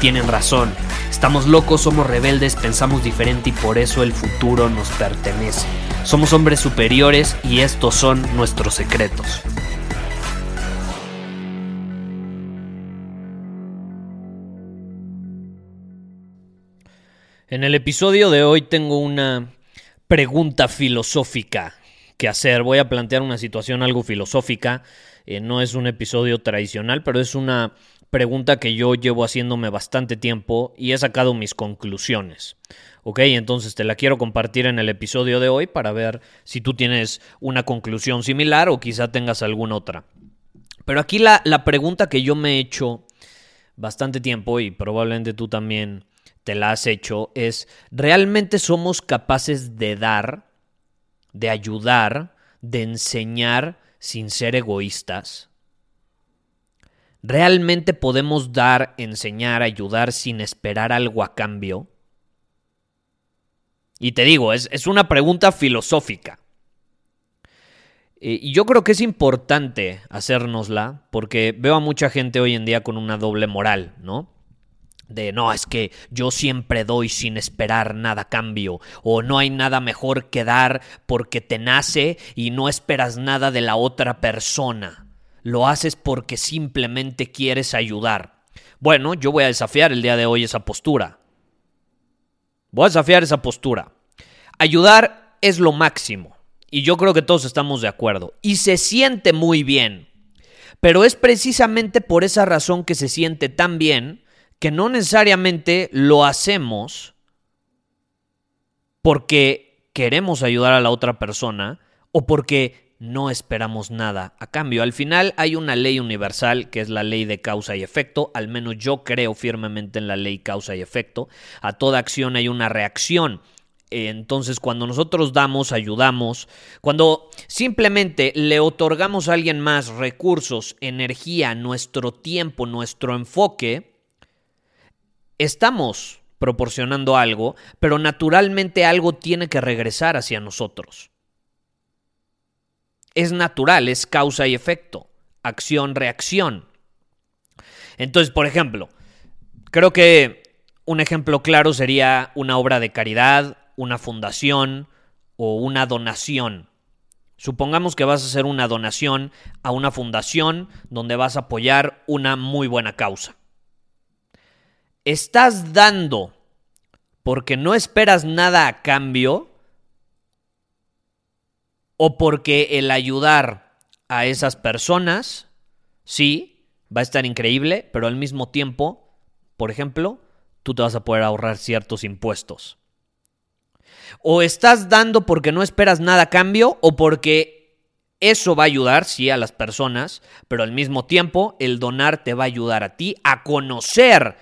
tienen razón. Estamos locos, somos rebeldes, pensamos diferente y por eso el futuro nos pertenece. Somos hombres superiores y estos son nuestros secretos. En el episodio de hoy tengo una pregunta filosófica que hacer. Voy a plantear una situación algo filosófica. Eh, no es un episodio tradicional, pero es una pregunta que yo llevo haciéndome bastante tiempo y he sacado mis conclusiones. Ok, entonces te la quiero compartir en el episodio de hoy para ver si tú tienes una conclusión similar o quizá tengas alguna otra. Pero aquí la, la pregunta que yo me he hecho bastante tiempo y probablemente tú también te la has hecho, es, ¿realmente somos capaces de dar, de ayudar, de enseñar sin ser egoístas? ¿Realmente podemos dar, enseñar, ayudar sin esperar algo a cambio? Y te digo, es, es una pregunta filosófica. Y yo creo que es importante hacérnosla porque veo a mucha gente hoy en día con una doble moral, ¿no? de no, es que yo siempre doy sin esperar nada a cambio, o no hay nada mejor que dar porque te nace y no esperas nada de la otra persona. Lo haces porque simplemente quieres ayudar. Bueno, yo voy a desafiar el día de hoy esa postura. Voy a desafiar esa postura. Ayudar es lo máximo, y yo creo que todos estamos de acuerdo, y se siente muy bien. Pero es precisamente por esa razón que se siente tan bien que no necesariamente lo hacemos porque queremos ayudar a la otra persona o porque no esperamos nada a cambio. Al final hay una ley universal que es la ley de causa y efecto, al menos yo creo firmemente en la ley causa y efecto. A toda acción hay una reacción. Entonces, cuando nosotros damos, ayudamos, cuando simplemente le otorgamos a alguien más recursos, energía, nuestro tiempo, nuestro enfoque, estamos proporcionando algo, pero naturalmente algo tiene que regresar hacia nosotros. Es natural, es causa y efecto, acción-reacción. Entonces, por ejemplo, creo que un ejemplo claro sería una obra de caridad, una fundación o una donación. Supongamos que vas a hacer una donación a una fundación donde vas a apoyar una muy buena causa estás dando porque no esperas nada a cambio o porque el ayudar a esas personas, sí, va a estar increíble, pero al mismo tiempo, por ejemplo, tú te vas a poder ahorrar ciertos impuestos. O estás dando porque no esperas nada a cambio o porque eso va a ayudar, sí, a las personas, pero al mismo tiempo el donar te va a ayudar a ti a conocer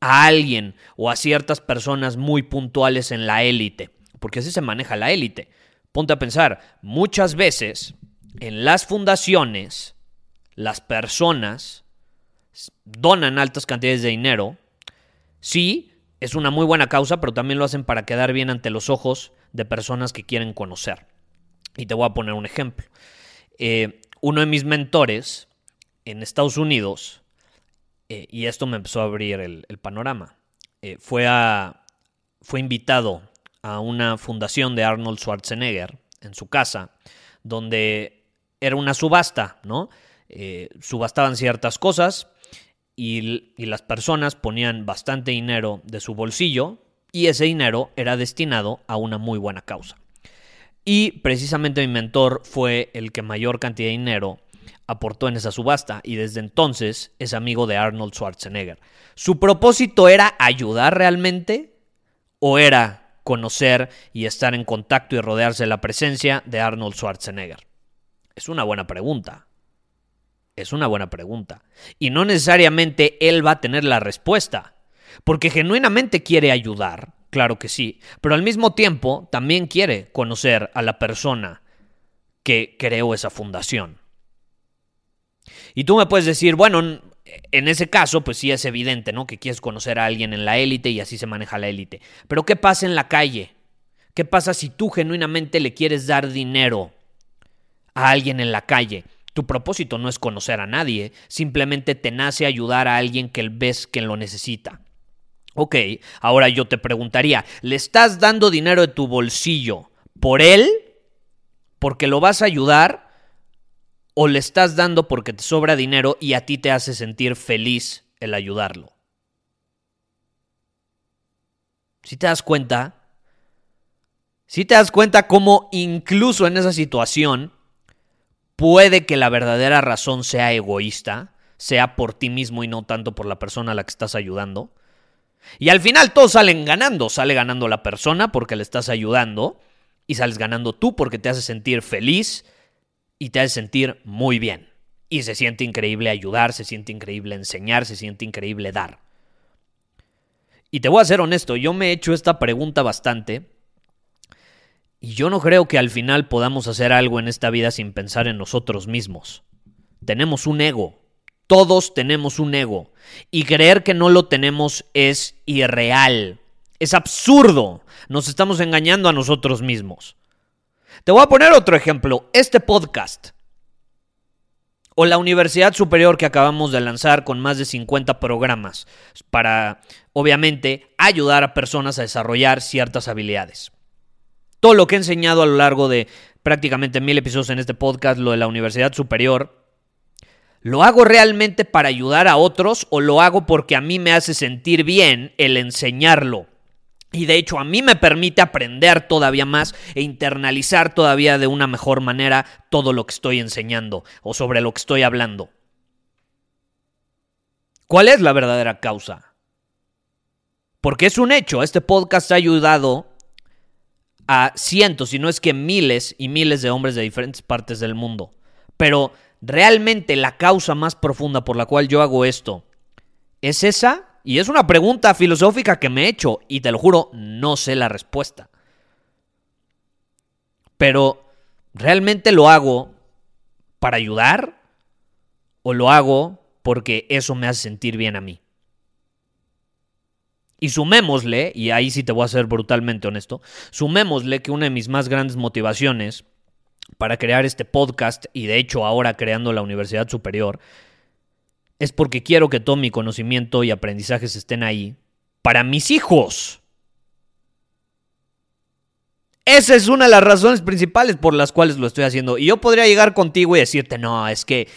a alguien o a ciertas personas muy puntuales en la élite, porque así se maneja la élite. Ponte a pensar, muchas veces en las fundaciones las personas donan altas cantidades de dinero. Sí, es una muy buena causa, pero también lo hacen para quedar bien ante los ojos de personas que quieren conocer. Y te voy a poner un ejemplo. Eh, uno de mis mentores en Estados Unidos eh, y esto me empezó a abrir el, panorama. Eh, fue, a, fue invitado a una fundación de Arnold Schwarzenegger en su casa, donde era una subasta, ¿no? Eh, subastaban ciertas cosas y, y las personas ponían bastante dinero de su bolsillo y ese dinero era destinado a una muy buena causa. Y precisamente mi mentor fue el que mayor cantidad de dinero aportó en esa subasta y desde entonces es amigo de Arnold Schwarzenegger. ¿Su propósito era ayudar realmente ¿O era conocer y estar en contacto y rodearse de la presencia de Arnold Schwarzenegger? Es una buena pregunta. Es una buena pregunta. Y no necesariamente él va a tener la respuesta, porque genuinamente quiere ayudar, claro que sí, pero al mismo tiempo también quiere conocer a la persona que creó esa fundación. Y tú me puedes decir, bueno, en ese caso, pues sí es evidente, ¿no? Que quieres conocer a alguien en la élite y así se maneja la élite. Pero ¿qué pasa en la calle? ¿Qué pasa si tú genuinamente le quieres dar dinero a alguien en la calle? Tu propósito no es conocer a nadie, simplemente te nace ayudar a alguien que ves que lo necesita. Ok, ahora yo te preguntaría, ¿le estás dando dinero de tu bolsillo por él? ¿Porque lo vas a ayudar? ¿O le estás dando porque te sobra dinero y a ti te hace sentir feliz el ayudarlo? Si te das cuenta, si te das cuenta cómo incluso en esa situación puede que la verdadera razón sea egoísta, sea por ti mismo y no tanto por la persona a la que estás ayudando. Y al final todos salen ganando. Sale ganando la persona porque le estás ayudando y sales ganando tú porque te hace sentir feliz y te hace sentir muy bien. Y se siente increíble ayudar, se siente increíble enseñar, se siente increíble dar. Y te voy a ser honesto, yo me he hecho esta pregunta bastante y yo no creo que al final podamos hacer algo en esta vida sin pensar en nosotros mismos. Tenemos un ego. Todos tenemos un ego. Y creer que no lo tenemos es irreal. Es absurdo. Nos estamos engañando a nosotros mismos. Te voy a poner otro ejemplo. Este podcast. O la Universidad Superior que acabamos de lanzar con más de 50 programas para, obviamente, ayudar a personas a desarrollar ciertas habilidades todo lo que he enseñado a lo largo de prácticamente mil episodios en este podcast, lo de la universidad superior, ¿lo hago realmente para ayudar a otros o lo hago porque a mí me hace sentir bien el enseñarlo? Y de hecho a mí me permite aprender todavía más e internalizar todavía de una mejor manera todo lo que estoy enseñando o sobre lo que estoy hablando. ¿Cuál es la verdadera causa? Porque es un hecho, este podcast ha ayudado a cientos, si no es que miles y miles de hombres de diferentes partes del mundo. Pero realmente la causa más profunda por la cual yo hago esto es esa. Y es una pregunta filosófica que me he hecho y te lo juro, no sé la respuesta. Pero, ¿realmente lo hago para ayudar? ¿O lo hago porque eso me hace sentir bien a mí? Y sumémosle, y ahí sí te voy a ser brutalmente honesto, sumémosle que una de mis más grandes motivaciones para crear este podcast y de hecho ahora creando la Universidad Superior es porque quiero que todo mi conocimiento y aprendizajes estén ahí para mis hijos. Esa es una de las razones principales por las cuales lo estoy haciendo. Y yo podría llegar contigo y decirte, no, es que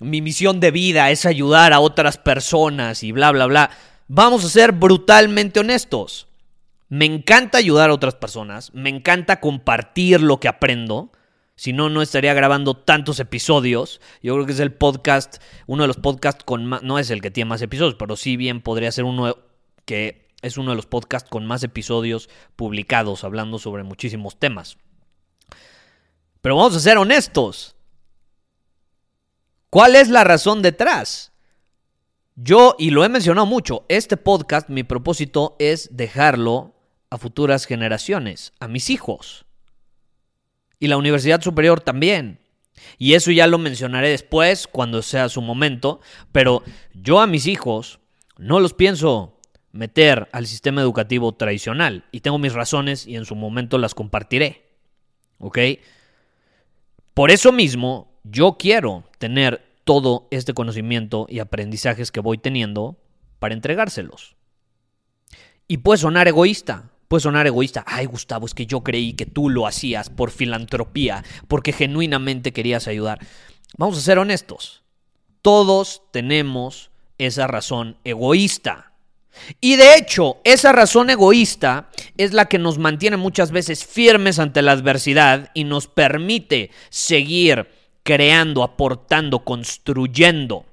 mi misión de vida es ayudar a otras personas y bla, bla, bla. Vamos a ser brutalmente honestos. Me encanta ayudar a otras personas, me encanta compartir lo que aprendo. Si no, no estaría grabando tantos episodios. Yo creo que es el podcast, uno de los podcasts con más, no es el que tiene más episodios, pero sí bien podría ser uno que es uno de los podcasts con más episodios publicados, hablando sobre muchísimos temas. Pero vamos a ser honestos. ¿Cuál es la razón detrás? Yo, y lo he mencionado mucho, este podcast, mi propósito es dejarlo a futuras generaciones, a mis hijos. Y la Universidad Superior también. Y eso ya lo mencionaré después, cuando sea su momento. Pero yo a mis hijos no los pienso meter al sistema educativo tradicional. Y tengo mis razones y en su momento las compartiré. ¿Ok? Por eso mismo, yo quiero tener todo este conocimiento y aprendizajes que voy teniendo para entregárselos. Y puede sonar egoísta, puede sonar egoísta. Ay, Gustavo, es que yo creí que tú lo hacías por filantropía, porque genuinamente querías ayudar. Vamos a ser honestos. Todos tenemos esa razón egoísta. Y de hecho, esa razón egoísta es la que nos mantiene muchas veces firmes ante la adversidad y nos permite seguir creando, aportando, construyendo.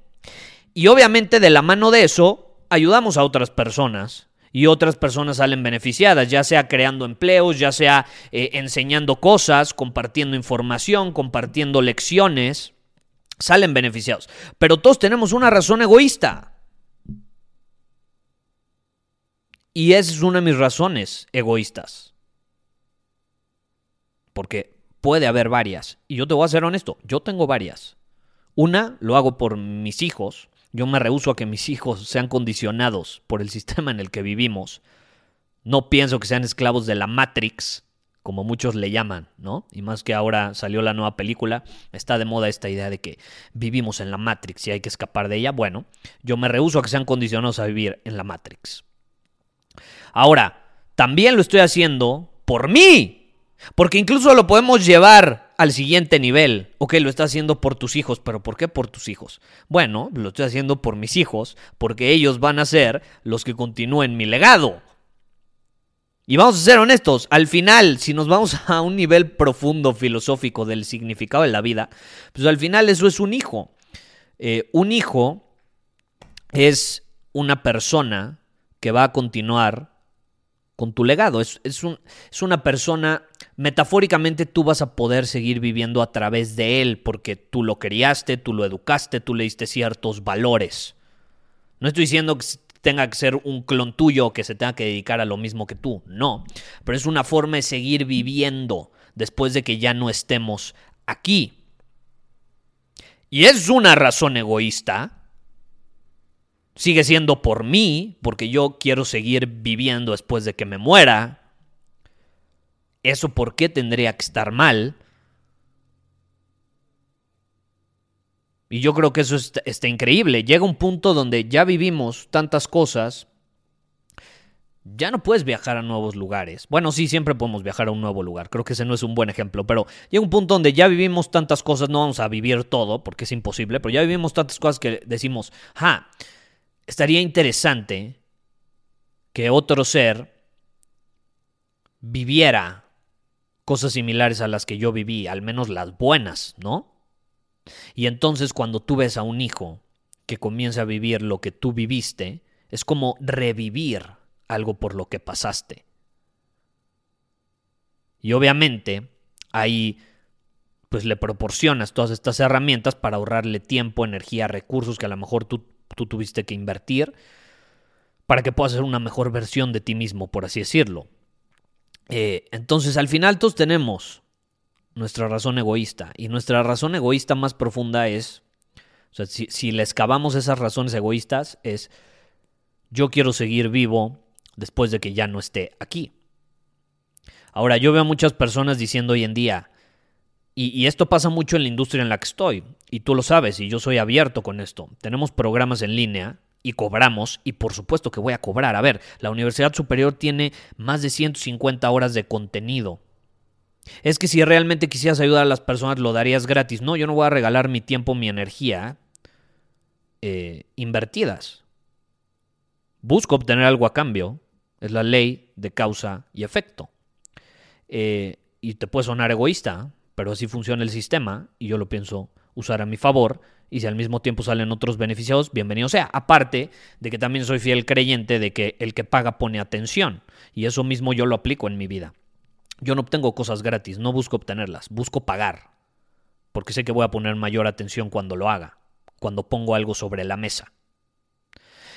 Y obviamente de la mano de eso, ayudamos a otras personas y otras personas salen beneficiadas, ya sea creando empleos, ya sea eh, enseñando cosas, compartiendo información, compartiendo lecciones, salen beneficiados. Pero todos tenemos una razón egoísta. Y esa es una de mis razones egoístas. Porque puede haber varias. Y yo te voy a ser honesto, yo tengo varias. Una, lo hago por mis hijos. Yo me rehuso a que mis hijos sean condicionados por el sistema en el que vivimos. No pienso que sean esclavos de la Matrix, como muchos le llaman, ¿no? Y más que ahora salió la nueva película, está de moda esta idea de que vivimos en la Matrix y hay que escapar de ella. Bueno, yo me rehuso a que sean condicionados a vivir en la Matrix. Ahora, también lo estoy haciendo por mí, porque incluso lo podemos llevar al siguiente nivel. Ok, lo estás haciendo por tus hijos, pero ¿por qué por tus hijos? Bueno, lo estoy haciendo por mis hijos, porque ellos van a ser los que continúen mi legado. Y vamos a ser honestos, al final, si nos vamos a un nivel profundo filosófico del significado de la vida, pues al final eso es un hijo. Eh, un hijo es una persona que va a continuar con tu legado. Es, es, es, una persona, metafóricamente tú vas a poder seguir viviendo a través de él porque tú lo criaste, tú lo educaste, tú le diste ciertos valores. No estoy diciendo que tenga que ser un clon tuyo que se tenga que dedicar a lo mismo que tú, no, pero es una forma de seguir viviendo después de que ya no estemos aquí. Y es una razón egoísta, sigue siendo por mí, porque yo quiero seguir viviendo después de que me muera. ¿Eso por qué tendría que estar mal? Y yo creo que eso está, increíble. Llega un punto donde ya vivimos tantas cosas, ya no puedes viajar a nuevos lugares. Bueno, sí, siempre podemos viajar a un nuevo lugar. Creo que ese no es un buen ejemplo, pero llega un punto donde ya vivimos tantas cosas, no vamos a vivir todo, porque es imposible, pero ya vivimos tantas cosas que decimos, ja, estaría interesante que otro ser viviera cosas similares a las que yo viví, al menos las buenas, ¿no? Y entonces cuando tú ves a un hijo que comienza a vivir lo que tú viviste, es como revivir algo por lo que pasaste. Y obviamente ahí pues le proporcionas todas estas herramientas para ahorrarle tiempo, energía, recursos que a lo mejor tú tú tuviste que invertir para que puedas ser una mejor versión de ti mismo, por así decirlo. Eh, entonces, al final todos tenemos nuestra razón egoísta y nuestra razón egoísta más profunda es, o sea, si, si le excavamos esas razones egoístas, es yo quiero seguir vivo después de que ya no esté aquí. Ahora, yo veo a muchas personas diciendo hoy en día, y, esto pasa mucho en la industria en la que estoy, y tú lo sabes, y yo soy abierto con esto. Tenemos programas en línea y cobramos, y por supuesto que voy a cobrar. A ver, la Universidad Superior tiene más de 150 horas de contenido. Es que si realmente quisieras ayudar a las personas, lo darías gratis. No, yo no voy a regalar mi tiempo, mi energía eh, invertidas. Busco obtener algo a cambio. Es la ley de causa y efecto. Eh, y te puede sonar egoísta, pero así funciona el sistema y yo lo pienso usar a mi favor y si al mismo tiempo salen otros beneficiados, bienvenido sea. Aparte de que también soy fiel creyente de que el que paga pone atención y eso mismo yo lo aplico en mi vida. Yo no obtengo cosas gratis, no busco obtenerlas, busco pagar, porque sé que voy a poner mayor atención cuando lo haga, cuando pongo algo sobre la mesa.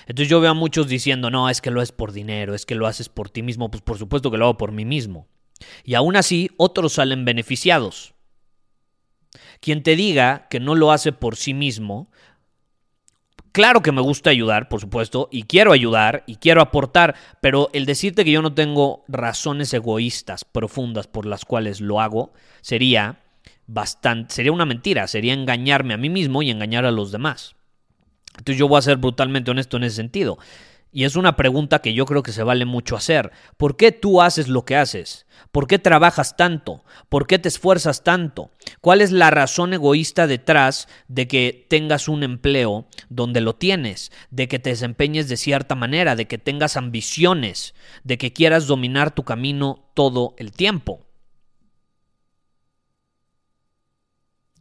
Entonces yo veo a muchos diciendo, no, es que lo es por dinero, es que lo haces por ti mismo, pues por supuesto que lo hago por mí mismo. Y aún así, otros salen beneficiados. Quien te diga que no lo hace por sí mismo, claro que me gusta ayudar, por supuesto, y quiero ayudar y quiero aportar, pero el decirte que yo no tengo razones egoístas profundas por las cuales lo hago sería bastante, sería una mentira, sería engañarme a mí mismo y engañar a los demás. Entonces yo voy a ser brutalmente honesto en ese sentido. Y es una pregunta que yo creo que se vale mucho hacer. ¿Por qué tú haces lo que haces? ¿Por qué trabajas tanto? ¿Por qué te esfuerzas tanto? ¿Cuál es la razón egoísta detrás de que tengas un empleo donde lo tienes? De que te desempeñes de cierta manera, de que tengas ambiciones, de que quieras dominar tu camino todo el tiempo.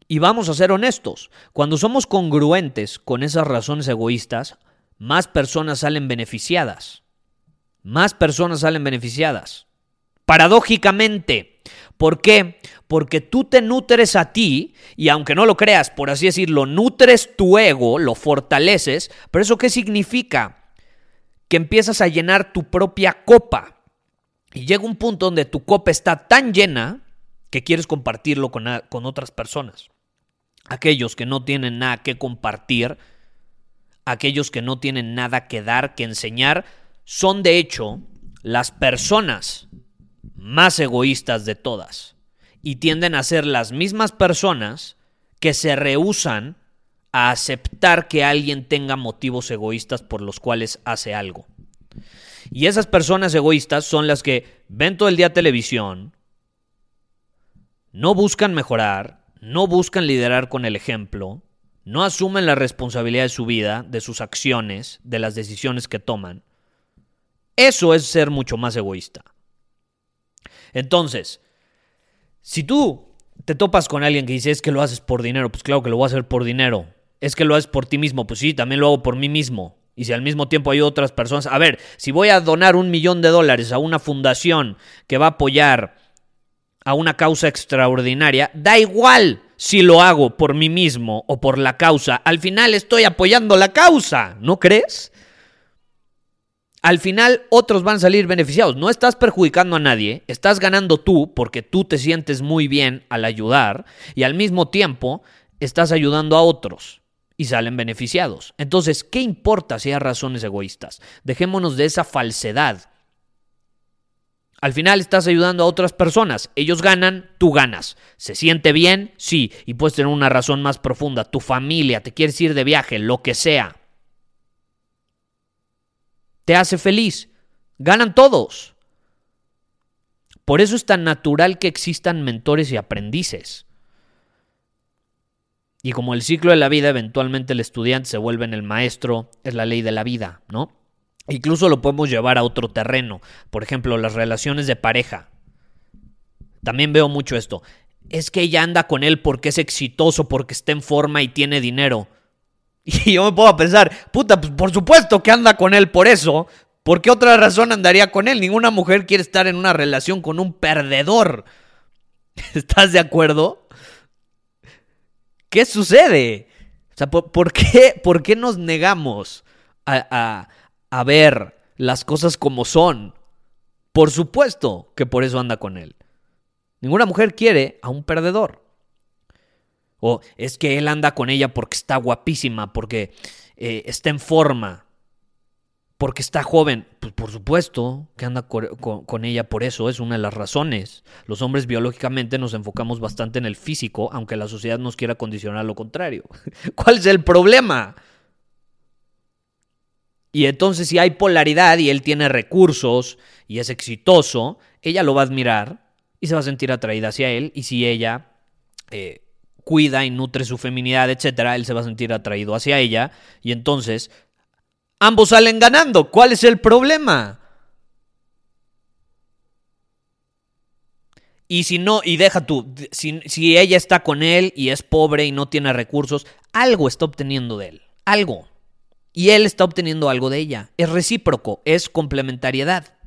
Y vamos a ser honestos, cuando somos congruentes con esas razones egoístas, más personas salen beneficiadas. más personas salen beneficiadas. Paradójicamente. ¿Por qué? Porque tú te nutres a ti y aunque no lo creas, por así decirlo, nutres tu ego, lo fortaleces, pero eso qué significa? Que empiezas a llenar tu propia copa. Y llega un punto donde tu copa está tan llena que quieres compartirlo con, con otras personas. Aquellos que no tienen nada que compartir, aquellos que no tienen nada que dar, que enseñar, son de hecho las personas más egoístas de todas. Y tienden a ser las mismas personas que se rehusan a aceptar que alguien tenga motivos egoístas por los cuales hace algo. Y esas personas egoístas son las que ven todo el día televisión, no buscan mejorar, no buscan liderar con el ejemplo, no asumen la responsabilidad de su vida, de sus acciones, de las decisiones que toman. Eso es ser mucho más egoísta. Entonces, si tú te topas con alguien que dice es que lo haces por dinero, pues claro que lo voy a hacer por dinero. Es que lo haces por ti mismo, pues sí, también lo hago por mí mismo. Y si al mismo tiempo hay otras personas, a ver, si voy a donar un millón de dólares a una fundación que va a apoyar a una causa extraordinaria, da igual si lo hago por mí mismo o por la causa, al final estoy apoyando la causa, ¿no crees? Al final otros van a salir beneficiados. No estás perjudicando a nadie, estás ganando tú porque tú te sientes muy bien al ayudar y al mismo tiempo estás ayudando a otros y salen beneficiados. Entonces, ¿qué importa si hay razones egoístas? Dejémonos de esa falsedad al final estás ayudando a otras personas. Ellos ganan, tú ganas. ¿Se siente bien? Sí. Y puedes tener una razón más profunda. Tu familia, te quieres ir de viaje, lo que sea. Te hace feliz. Ganan todos. Por eso es tan natural que existan mentores y aprendices. Y como el ciclo de la vida, eventualmente el estudiante se vuelve en el maestro, es la ley de la vida, ¿no? Incluso lo podemos llevar a otro terreno. Por ejemplo, las relaciones de pareja. También veo mucho esto. Es que ella anda con él porque es exitoso, porque está en forma y tiene dinero. Y yo me puedo pensar, puta, pues por supuesto que anda con él por eso. ¿Por qué otra razón andaría con él? Ninguna mujer quiere estar en una relación con un perdedor. ¿Estás de acuerdo? ¿Qué sucede? O sea, ¿por, qué, por qué, nos negamos a, a ver las cosas como son. Por supuesto que por eso anda con él. Ninguna mujer quiere a un perdedor. O es que él anda con ella porque está guapísima, porque eh, está en forma, porque está joven. Pues por supuesto que anda con, ella por eso, es una de las razones. Los hombres biológicamente nos enfocamos bastante en el físico, aunque la sociedad nos quiera condicionar lo contrario. ¿Cuál es el problema? Y entonces si hay polaridad y él tiene recursos y es exitoso, ella lo va a admirar y se va a sentir atraída hacia él. Y si ella eh, cuida y nutre su feminidad, etcétera, él se va a sentir atraído hacia ella. Y entonces ambos salen ganando. ¿Cuál es el problema? Y si no, y deja tú, si, si ella está con él y es pobre y no tiene recursos, algo está obteniendo de él. Algo y él está obteniendo algo de ella. Es recíproco, es complementariedad.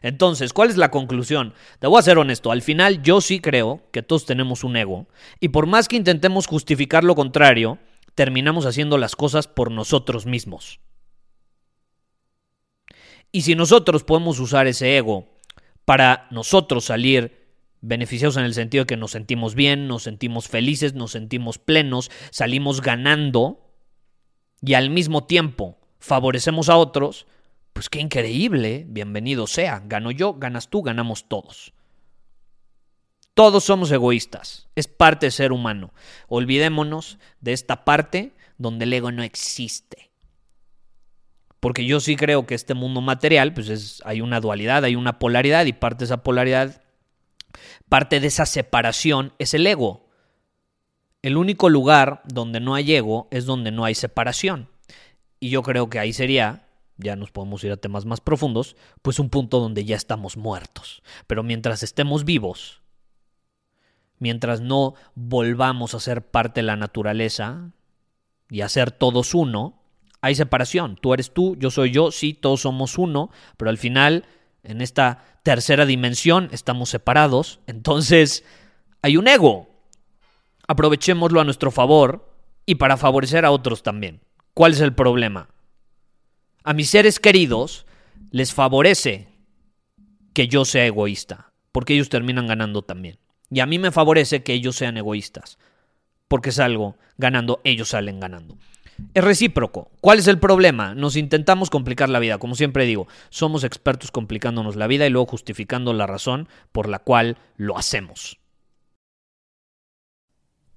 Entonces, ¿cuál es la conclusión? Te voy a ser honesto, al final yo sí creo que todos tenemos un ego y por más que intentemos justificar lo contrario, terminamos haciendo las cosas por nosotros mismos. Y si nosotros podemos usar ese ego para nosotros salir beneficiados en el sentido de que nos sentimos bien, nos sentimos felices, nos sentimos plenos, salimos ganando, y al mismo tiempo favorecemos a otros, pues qué increíble, bienvenido sea, gano yo, ganas tú, ganamos todos. Todos somos egoístas, es parte de ser humano. Olvidémonos de esta parte donde el ego no existe. Porque yo sí creo que este mundo material, pues es, hay una dualidad, hay una polaridad y parte de esa polaridad, parte de esa separación es el ego. El único lugar donde no hay ego es donde no hay separación. Y yo creo que ahí sería, ya nos podemos ir a temas más profundos, pues un punto donde ya estamos muertos. Pero mientras estemos vivos, mientras no volvamos a ser parte de la naturaleza y a ser todos uno, hay separación. Tú eres tú, yo soy yo, sí, todos somos uno, pero al final, en esta tercera dimensión, estamos separados. Entonces, hay un ego. Aprovechémoslo a nuestro favor y para favorecer a otros también. ¿Cuál es el problema? A mis seres queridos les favorece que yo sea egoísta, porque ellos terminan ganando también. Y a mí me favorece que ellos sean egoístas, porque salgo ganando, ellos salen ganando. Es recíproco. ¿Cuál es el problema? Nos intentamos complicar la vida. Como siempre digo, somos expertos complicándonos la vida y luego justificando la razón por la cual lo hacemos.